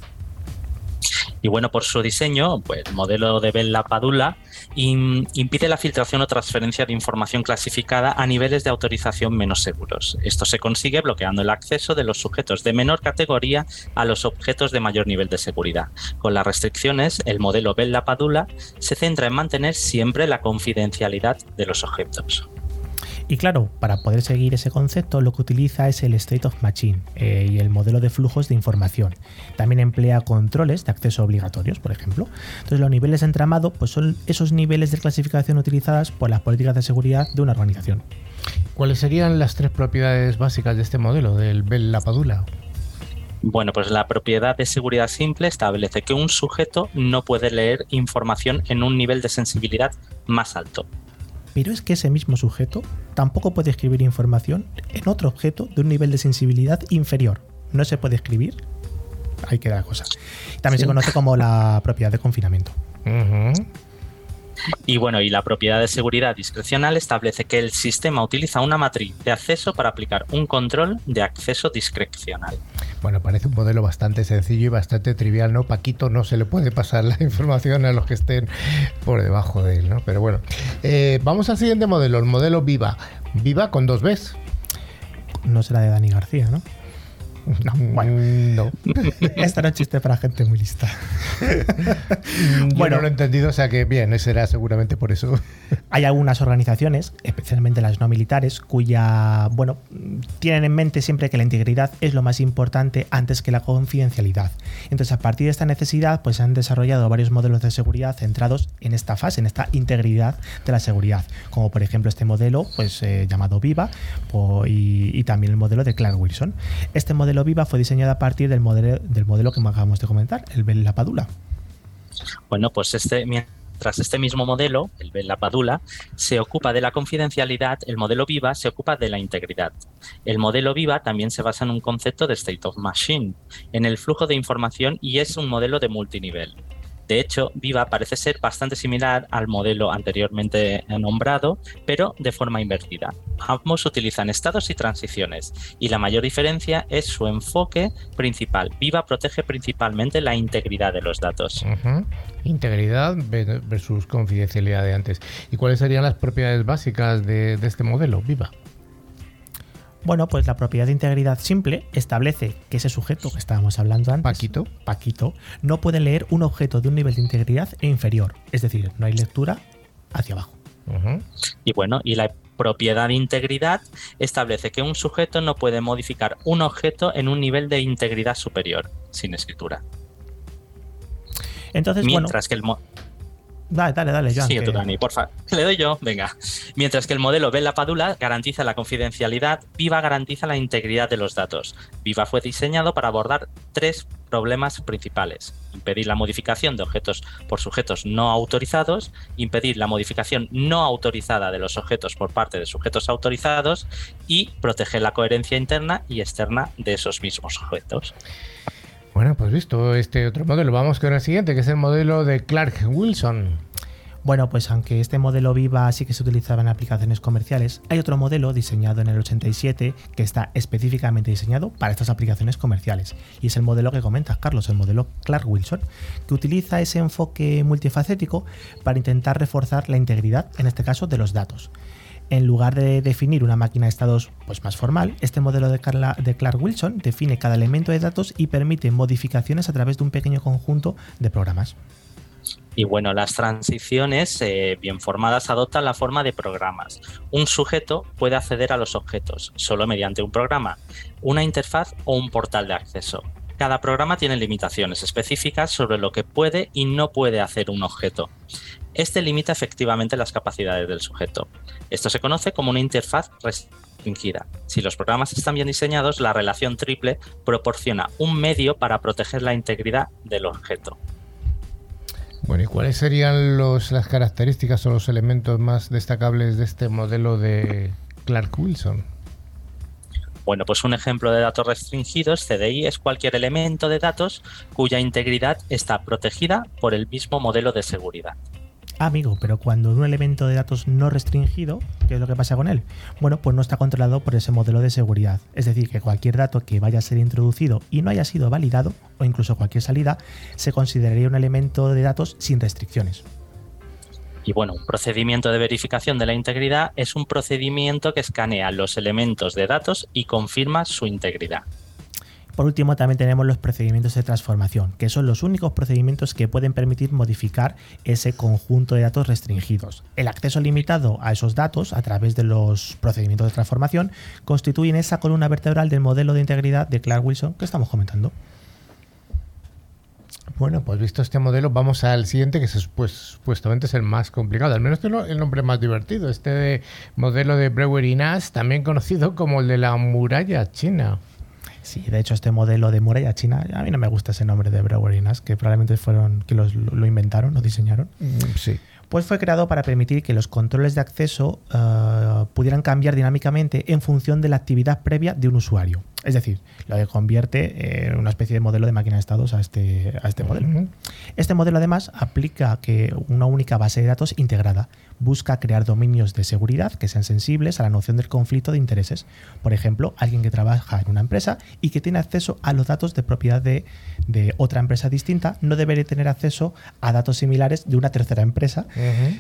Y bueno, por su diseño, pues el modelo de Bell Padula impide la filtración o transferencia de información clasificada a niveles de autorización menos seguros. Esto se consigue bloqueando el acceso de los sujetos de menor categoría a los objetos de mayor nivel de seguridad. Con las restricciones, el modelo Bell Padula se centra en mantener siempre la confidencialidad de los objetos. Y claro, para poder seguir ese concepto lo que utiliza es el State of Machine eh, y el modelo de flujos de información. También emplea controles de acceso obligatorios, por ejemplo. Entonces los niveles de entramado pues son esos niveles de clasificación utilizadas por las políticas de seguridad de una organización. ¿Cuáles serían las tres propiedades básicas de este modelo, del Bell Lapadula? Bueno, pues la propiedad de seguridad simple establece que un sujeto no puede leer información en un nivel de sensibilidad más alto. Pero es que ese mismo sujeto tampoco puede escribir información en otro objeto de un nivel de sensibilidad inferior. No se puede escribir. Ahí queda la cosa. También se conoce como la propiedad de confinamiento. Y bueno, y la propiedad de seguridad discrecional establece que el sistema utiliza una matriz de acceso para aplicar un control de acceso discrecional. Bueno, parece un modelo bastante sencillo y bastante trivial, ¿no? Paquito no se le puede pasar la información a los que estén por debajo de él, ¿no? Pero bueno, eh, vamos al siguiente modelo, el modelo Viva. Viva con dos Bs. No será de Dani García, ¿no? No, bueno. no. Este era un chiste para gente muy lista. bueno, no lo he entendido, o sea que bien, ese era seguramente por eso. Hay algunas organizaciones, especialmente las no militares, cuya, bueno, tienen en mente siempre que la integridad es lo más importante antes que la confidencialidad. Entonces, a partir de esta necesidad, pues se han desarrollado varios modelos de seguridad centrados en esta fase, en esta integridad de la seguridad, como por ejemplo este modelo, pues eh, llamado Viva, y, y también el modelo de Clark Wilson. Este modelo Viva fue diseñada a partir del modelo, del modelo que acabamos de comentar, el Bell Padula. Bueno, pues este, mientras este mismo modelo, el Bell Padula, se ocupa de la confidencialidad, el modelo Viva se ocupa de la integridad. El modelo Viva también se basa en un concepto de state of machine, en el flujo de información y es un modelo de multinivel. De hecho, Viva parece ser bastante similar al modelo anteriormente nombrado, pero de forma invertida. Ambos utilizan estados y transiciones, y la mayor diferencia es su enfoque principal. Viva protege principalmente la integridad de los datos. Integridad versus confidencialidad de antes. ¿Y cuáles serían las propiedades básicas de, de este modelo, Viva? Bueno, pues la propiedad de integridad simple establece que ese sujeto que estábamos hablando antes, Paquito, Paquito, no puede leer un objeto de un nivel de integridad e inferior. Es decir, no hay lectura hacia abajo. Y bueno, y la propiedad de integridad establece que un sujeto no puede modificar un objeto en un nivel de integridad superior sin escritura. Entonces, Mientras que el Dale, dale, dale, Joan. Sí, tú, Dani, porfa. Le doy yo, venga. Mientras que el modelo Bella Padula garantiza la confidencialidad, Viva garantiza la integridad de los datos. Viva fue diseñado para abordar tres problemas principales. Impedir la modificación de objetos por sujetos no autorizados, impedir la modificación no autorizada de los objetos por parte de sujetos autorizados y proteger la coherencia interna y externa de esos mismos objetos. Bueno, pues visto este otro modelo, vamos con el siguiente, que es el modelo de Clark Wilson. Bueno, pues aunque este modelo Viva sí que se utilizaba en aplicaciones comerciales, hay otro modelo diseñado en el 87 que está específicamente diseñado para estas aplicaciones comerciales. Y es el modelo que comentas, Carlos, el modelo Clark Wilson, que utiliza ese enfoque multifacético para intentar reforzar la integridad, en este caso, de los datos. En lugar de definir una máquina de estados pues, más formal, este modelo de, de, Clark Wilson define cada elemento de datos y permite modificaciones a través de un pequeño conjunto de programas. Y bueno, las transiciones eh, bien formadas adoptan la forma de programas. Un sujeto puede acceder a los objetos solo mediante un programa, una interfaz o un portal de acceso. Cada programa tiene limitaciones específicas sobre lo que puede y no puede hacer un objeto. Este limita efectivamente las capacidades del sujeto. Esto se conoce como una interfaz restringida. Si los programas están bien diseñados, la relación triple proporciona un medio para proteger la integridad del objeto. Bueno, ¿y cuáles serían las características o los elementos más destacables de este modelo de Clark Wilson? Bueno, pues un ejemplo de datos restringidos, CDI, es cualquier elemento de datos cuya integridad está protegida por el mismo modelo de seguridad amigo, pero cuando un elemento de datos no restringido, ¿qué es lo que pasa con él? Bueno, pues no está controlado por ese modelo de seguridad. Es decir, que cualquier dato que vaya a ser introducido y no haya sido validado, o incluso cualquier salida, se consideraría un elemento de datos sin restricciones. Y bueno, un procedimiento de verificación de la integridad es un procedimiento que escanea los elementos de datos y confirma su integridad. Por último, también tenemos los procedimientos de transformación, que son los únicos procedimientos que pueden permitir modificar ese conjunto de datos restringidos. El acceso limitado a esos datos a través de los procedimientos de transformación constituyen esa columna vertebral del modelo de integridad de Clark Wilson que estamos comentando. Bueno, pues visto este modelo, vamos al siguiente, que es, pues, supuestamente es el más complicado. Al menos el nombre más divertido. Este modelo de Brewery Nash, también conocido como el de la muralla china. Sí, de hecho este modelo de muralla china, a mí no me gusta ese nombre de Brewerinas, que probablemente fueron que lo inventaron, lo diseñaron. Mm, sí. Pues fue creado para permitir que los controles de acceso eh, pudieran cambiar dinámicamente en función de la actividad previa de un usuario. Es decir, lo que convierte en una especie de modelo de máquina de estados a este, a este modelo. Este modelo además aplica que una única base de datos integrada busca crear dominios de seguridad que sean sensibles a la noción del conflicto de intereses. Por ejemplo, alguien que trabaja en una empresa y que tiene acceso a los datos de propiedad de, otra empresa distinta no debería tener acceso a datos similares de una tercera empresa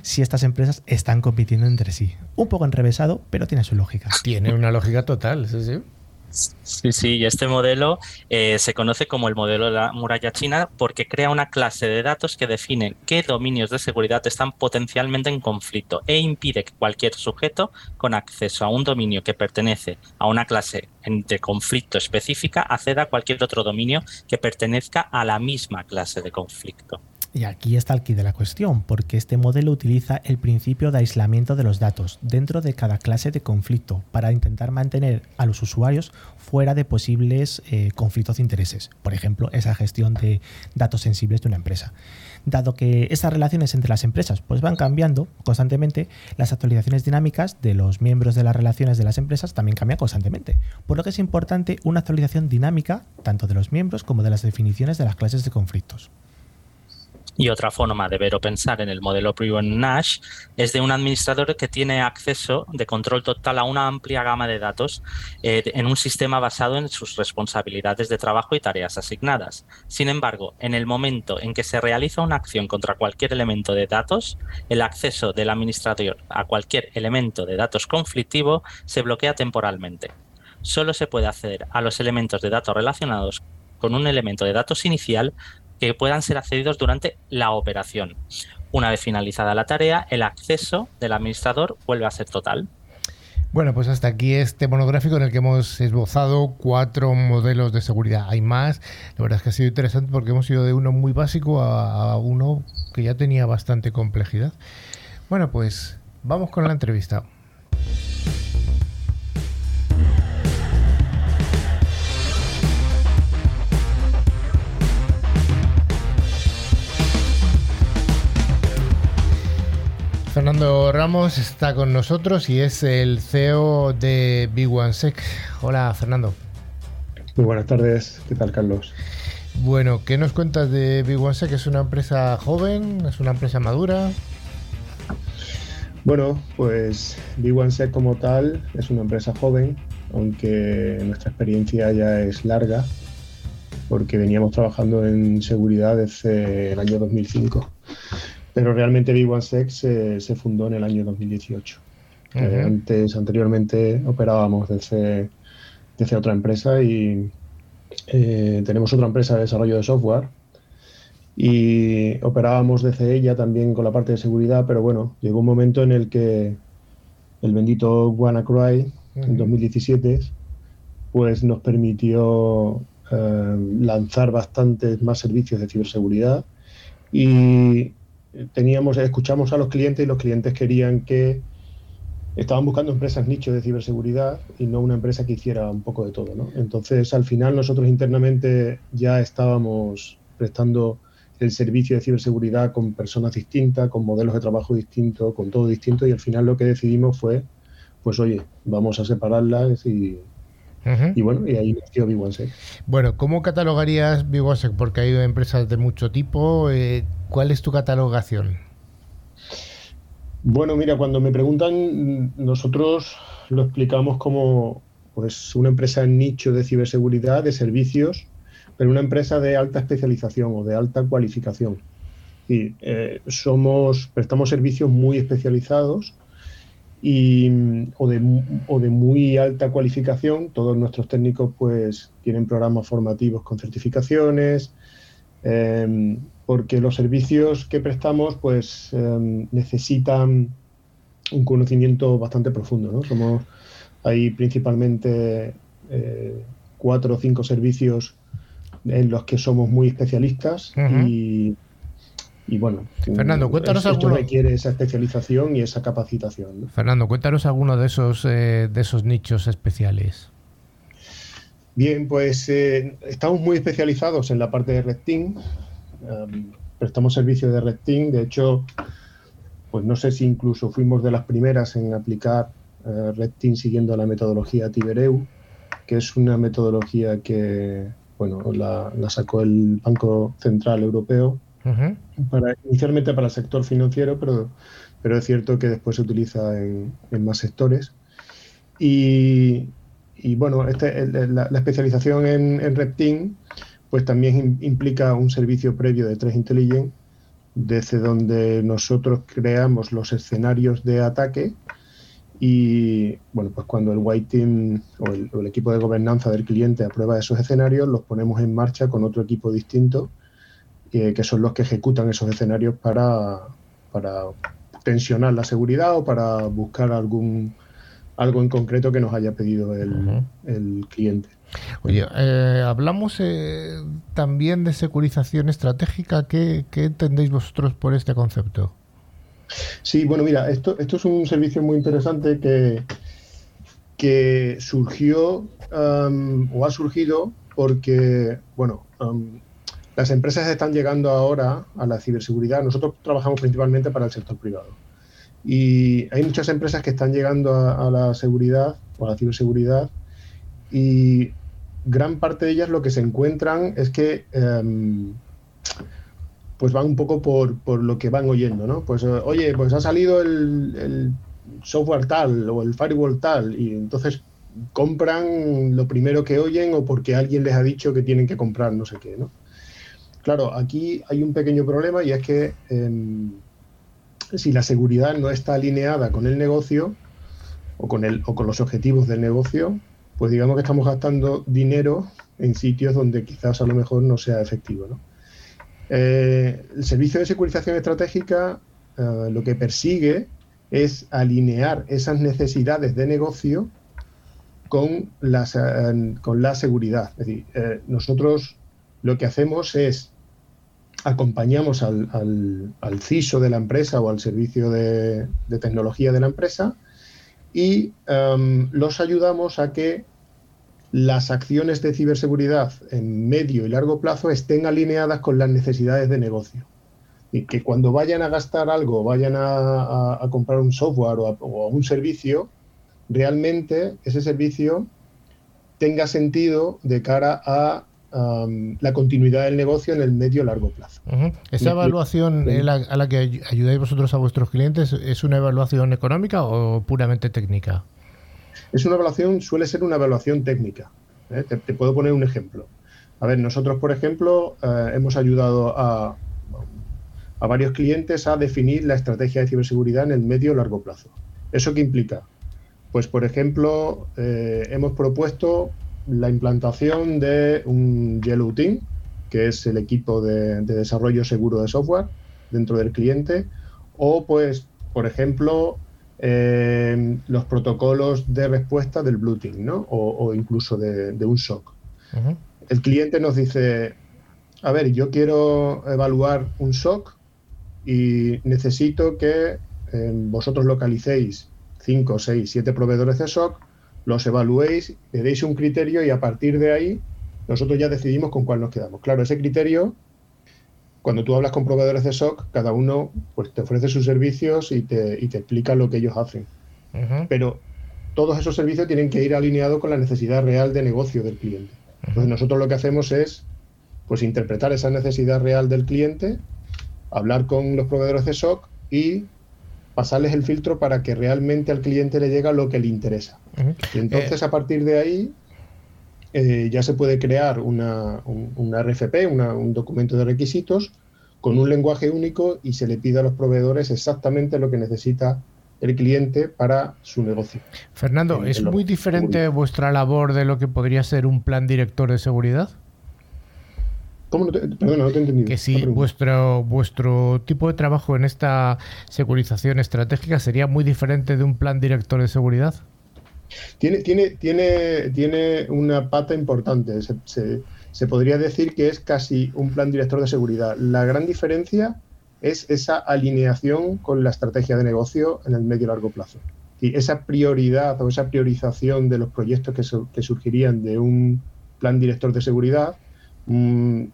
si estas empresas están compitiendo entre sí. Un poco enrevesado, pero tiene su lógica. Tiene una lógica total, sí, sí. Sí, sí, y este modelo eh, se conoce como el modelo de la muralla china porque crea una clase de datos que define qué dominios de seguridad están potencialmente en conflicto e impide que cualquier sujeto con acceso a un dominio que pertenece a una clase de conflicto específica acceda a cualquier otro dominio que pertenezca a la misma clase de conflicto. Y aquí está el quid de la cuestión, porque este modelo utiliza el principio de aislamiento de los datos dentro de cada clase de conflicto para intentar mantener a los usuarios fuera de posibles eh, conflictos de intereses. Por ejemplo, esa gestión de datos sensibles de una empresa. Dado que esas relaciones entre las empresas pues, van cambiando constantemente, las actualizaciones dinámicas de los miembros de las relaciones de las empresas también cambian constantemente. Por lo que es importante una actualización dinámica tanto de los miembros como de las definiciones de las clases de conflictos. Y otra forma de ver o pensar en el modelo Proven Nash es de un administrador que tiene acceso de control total a una amplia gama de datos eh, en un sistema basado en sus responsabilidades de trabajo y tareas asignadas. Sin embargo, en el momento en que se realiza una acción contra cualquier elemento de datos, el acceso del administrador a cualquier elemento de datos conflictivo se bloquea temporalmente. Solo se puede acceder a los elementos de datos relacionados con un elemento de datos inicial que puedan ser accedidos durante la operación. Una vez finalizada la tarea, el acceso del administrador vuelve a ser total. Bueno, pues hasta aquí este monográfico en el que hemos esbozado cuatro modelos de seguridad. Hay más, la verdad es que ha sido interesante porque hemos ido de uno muy básico a, uno que ya tenía bastante complejidad. Bueno, pues vamos con la entrevista. Fernando Ramos está con nosotros y es el CEO de Big One Sec. Hola, Fernando. Muy buenas tardes. ¿Qué tal, Carlos? Bueno, ¿qué nos cuentas de Big One Sec? ¿Es una empresa joven? ¿Es una empresa madura? Bueno, pues Big One Sec como tal es una empresa joven, aunque nuestra experiencia ya es larga, porque veníamos trabajando en seguridad desde el año 2005 pero realmente B1Sec se, se, fundó en el año 2018. Eh, antes, anteriormente operábamos desde, desde otra empresa y eh, tenemos otra empresa de desarrollo de software y operábamos desde ella también con la parte de seguridad, pero bueno, llegó un momento en el que el bendito WannaCry en 2017 pues nos permitió eh, lanzar bastantes más servicios de ciberseguridad y teníamos, escuchamos a los clientes y los clientes querían que estaban buscando empresas nicho de ciberseguridad y no una empresa que hiciera un poco de todo. ¿no? Entonces, al final nosotros internamente ya estábamos prestando el servicio de ciberseguridad con personas distintas, con modelos de trabajo distintos, con todo distinto y al final lo que decidimos fue, pues oye, vamos a separarlas y, y bueno, y ahí nació b Bueno, ¿cómo catalogarías b Porque hay empresas de mucho tipo. Eh, ¿Cuál es tu catalogación? Bueno, mira, cuando me preguntan, nosotros lo explicamos como pues una empresa en nicho de ciberseguridad, de servicios, pero una empresa de alta especialización o de alta cualificación. Y eh, somos, prestamos servicios muy especializados y, o, de, o, de, muy alta cualificación. Todos nuestros técnicos pues tienen programas formativos con certificaciones, em, porque los servicios que prestamos pues em, necesitan un conocimiento bastante profundo. ¿no? Somos, hay principalmente eh, cuatro o cinco servicios en los que somos muy especialistas y y bueno, Fernando, cuéntanos esto requiere esa especialización y esa capacitación. Fernando, cuéntanos alguno de esos, eh, de esos nichos especiales. Bien, pues eh, estamos muy especializados en la parte de Red Team. Prestamos servicios de Red Team. De hecho, pues no sé si incluso fuimos de las primeras en aplicar uh, Red Team siguiendo la metodología Tibereu. que es una metodología que bueno, la, sacó el Banco Central Europeo para, inicialmente para el sector financiero, pero, pero es cierto que después se utiliza en, más sectores. Y, bueno, este, la, especialización en, en Reptin pues también implica un servicio previo de Tres Intelligent, desde donde nosotros creamos los escenarios de ataque y bueno, pues cuando el White Team o el, equipo de gobernanza del cliente aprueba esos escenarios, los ponemos en marcha con otro equipo distinto, eh, que son los que ejecutan esos escenarios para, para tensionar la seguridad o para buscar algún algo en concreto que nos haya pedido el, el cliente. Oye, eh, hablamos eh, también de securización estratégica. ¿Qué, ¿Qué, entendéis vosotros por este concepto? Sí, bueno, mira, esto, es un servicio muy interesante que, que surgió o ha surgido porque, bueno, las empresas están llegando ahora a la ciberseguridad. Nosotros trabajamos principalmente para el sector privado. Y hay muchas empresas que están llegando a, la seguridad o a la ciberseguridad y gran parte de ellas lo que se encuentran es que em, pues van un poco por, por, lo que van oyendo, ¿no? Pues eh, oye, pues ha salido el, software tal o el firewall tal y entonces compran lo primero que oyen o porque alguien les ha dicho que tienen que comprar no sé qué, ¿no? Claro, aquí hay un pequeño problema y es que em, si la seguridad no está alineada con el negocio o con, el, o con los objetivos del negocio, pues digamos que estamos gastando dinero en sitios donde quizás a lo mejor no sea efectivo. ¿no? Eh, el servicio de securización estratégica eh, lo que persigue es alinear esas necesidades de negocio con, las, eh, con la seguridad. Es decir, nosotros lo que hacemos es acompañamos al, al, CISO de la empresa o al servicio de, tecnología de la empresa y em, los ayudamos a que las acciones de ciberseguridad en medio y largo plazo estén alineadas con las necesidades de negocio. Y que cuando vayan a gastar algo, vayan a, comprar un software o, o un servicio, realmente ese servicio tenga sentido de cara a la continuidad del negocio en el medio largo plazo. ¿Esa evaluación a la que ayudáis vosotros a vuestros clientes es una evaluación económica o puramente técnica? Es una evaluación, suele ser una evaluación técnica. ¿eh? Te, puedo poner un ejemplo. A ver, nosotros, por ejemplo, eh, hemos ayudado a, a varios clientes a definir la estrategia de ciberseguridad en el medio largo plazo. ¿Eso qué implica? Pues, por ejemplo, eh, hemos propuesto la implantación de un Yellow Team, que es el equipo de, desarrollo seguro de software dentro del cliente, o pues, por ejemplo, eh, los protocolos de respuesta del Blue Team, ¿no? o, incluso de, un SOC. El cliente nos dice, a ver, yo quiero evaluar un SOC y necesito que eh, vosotros localicéis 5, 6, 7 proveedores de SOC los evaluéis, le deis un criterio y a partir de ahí nosotros ya decidimos con cuál nos quedamos. Claro, ese criterio, cuando tú hablas con proveedores de SOC, cada uno pues, te ofrece sus servicios y te, y te explica lo que ellos hacen. Pero todos esos servicios tienen que ir alineados con la necesidad real de negocio del cliente. Entonces nosotros lo que hacemos es pues interpretar esa necesidad real del cliente, hablar con los proveedores de SOC y pasarles el filtro para que realmente al cliente le llegue lo que le interesa. Y entonces, eh, a partir de ahí, eh, ya se puede crear una, un, RFP, un documento de requisitos, con un lenguaje único y se le pide a los proveedores exactamente lo que necesita el cliente para su negocio. Fernando, ¿es muy diferente vuestra labor de lo que podría ser un plan director de seguridad? ¿Cómo no te, perdona, no te he entendido. Que si vuestro, vuestro tipo de trabajo en esta securización estratégica sería muy diferente de un plan director de seguridad. Tiene, tiene, tiene, tiene una pata importante. Se, se, podría decir que es casi un plan director de seguridad. La gran diferencia es esa alineación con la estrategia de negocio en el medio y largo plazo. Y esa prioridad o esa priorización de los proyectos que, que surgirían de un plan director de seguridad mm,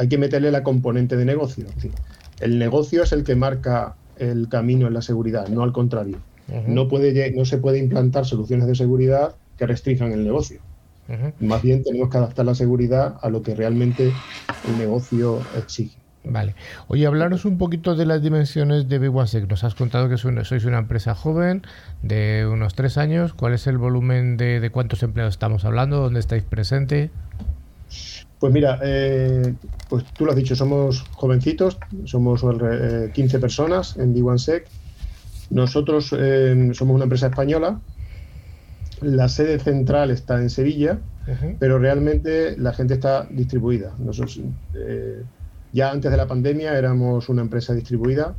hay que meterle la componente de negocio. el negocio es el que marca el camino en la seguridad, no al contrario. no, puede, no se puede implantar soluciones de seguridad que restrinjan el negocio. Más bien tenemos que adaptar la seguridad a lo que realmente el negocio exige. Vale. Oye, hablaros un poquito de las dimensiones de Big Nos has contado que sois una empresa joven de unos tres años. ¿Cuál es el volumen de, de cuántos empleados estamos hablando? ¿Dónde estáis presente? Pues mira, eh, pues tú lo has dicho, somos jovencitos, somos 15 eh, personas en D1Sec. Nosotros eh, somos una empresa española. La sede central está en Sevilla, pero realmente la gente está distribuida. Nosotros, ya antes de la pandemia éramos una empresa distribuida.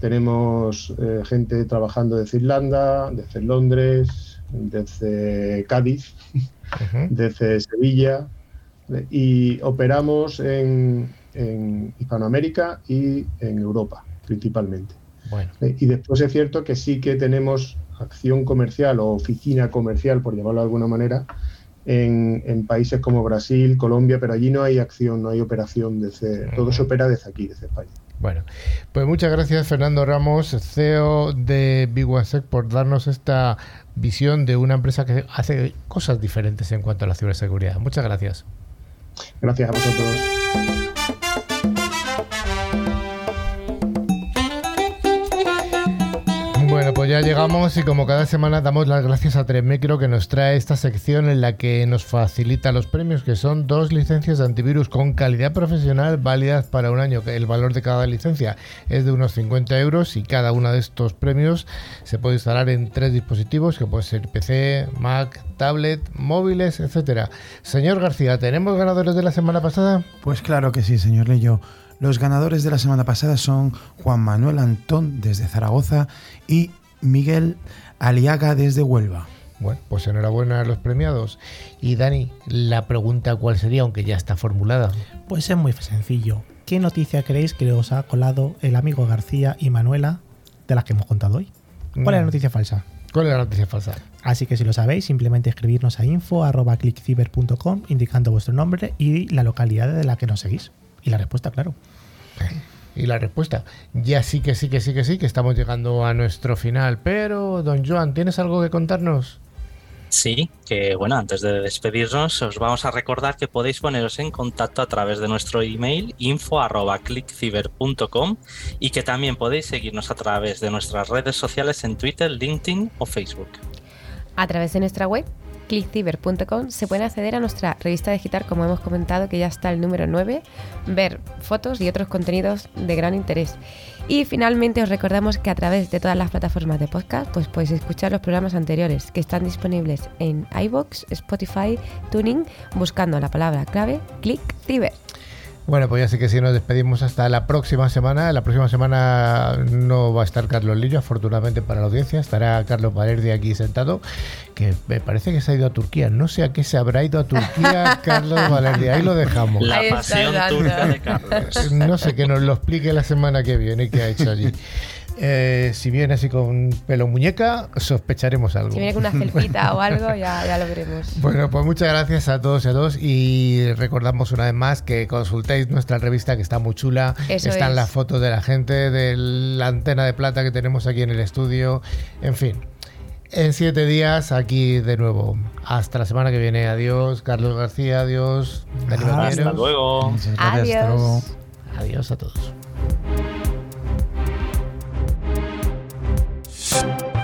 Tenemos gente trabajando desde Irlanda, desde Londres, desde Cádiz, desde Sevilla, y operamos en, Hispanoamérica y en Europa principalmente. Eh, y después es cierto que sí que tenemos acción comercial o oficina comercial, por llamarlo de alguna manera, en, países como Brasil, Colombia, pero allí no hay acción, no hay operación, desde, todo se opera desde aquí, desde España. Bueno, pues muchas gracias Fernando Ramos, CEO de Big por darnos esta visión de una empresa que hace cosas diferentes en cuanto a la ciberseguridad. Muchas gracias. Gracias a vosotros. Ya llegamos y como cada semana damos las gracias a Tremicro que nos trae esta sección en la que nos facilita los premios, que son dos licencias de antivirus con calidad profesional válidas para un año. El valor de cada licencia es de unos 50 euros y cada uno de estos premios se puede instalar en tres dispositivos, que puede ser PC, Mac, tablet, móviles, etcétera. Señor García, ¿tenemos ganadores de la semana pasada? Pues claro que sí, señor Leyo. Los ganadores de la semana pasada son Juan Manuel Antón desde Zaragoza y Miguel Aliaga desde Huelva. Bueno, pues enhorabuena a los premiados. Y Dani, la pregunta cuál sería, aunque ya está formulada. Pues es muy sencillo. ¿Qué noticia creéis que os ha colado el amigo García y Manuela de las que hemos contado hoy? ¿Cuál es la mm. noticia falsa? ¿Cuál es la noticia falsa? Así que si lo sabéis, simplemente escribirnos a info.clickciber.com indicando vuestro nombre y la localidad de la que nos seguís. Y la respuesta, claro. Y la respuesta, ya sí que sí que sí que sí, que estamos llegando a nuestro final. Pero, don Joan, ¿tienes algo que contarnos? Sí, que bueno, antes de despedirnos, os vamos a recordar que podéis poneros en contacto a través de nuestro email info.clickciber.com y que también podéis seguirnos a través de nuestras redes sociales en Twitter, LinkedIn o Facebook. A través de nuestra web clickciber.com se puede acceder a nuestra revista digital, como hemos comentado, que ya está el número 9, ver fotos y otros contenidos de gran interés. Y finalmente os recordamos que a través de todas las plataformas de podcast pues podéis escuchar los programas anteriores que están disponibles en iBox, Spotify, Tuning, buscando la palabra clave ClickCiber. Bueno, pues ya sé que si nos despedimos hasta la próxima semana. La próxima semana no va a estar Carlos Lillo, afortunadamente para la audiencia. Estará Carlos Valerdi aquí sentado, que me parece que se ha ido a Turquía. No sé a qué se habrá ido a Turquía Carlos Valerdi. Ahí lo dejamos. La pasión turca de Carlos. No sé, que nos lo explique la semana que viene qué ha hecho allí. Eh, si viene así con pelo muñeca, sospecharemos algo. Si viene con una celpita o algo, ya, lo veremos. Bueno, pues muchas gracias a todos y a todos. Y recordamos una vez más que consultéis nuestra revista que está muy chula. Están las fotos de la gente, de la antena de plata que tenemos aquí en el estudio. En fin. En siete días, aquí de nuevo. Hasta la semana que viene. Adiós, Carlos García. Adiós. Hasta luego. Adiós. Adiós a todos. Thank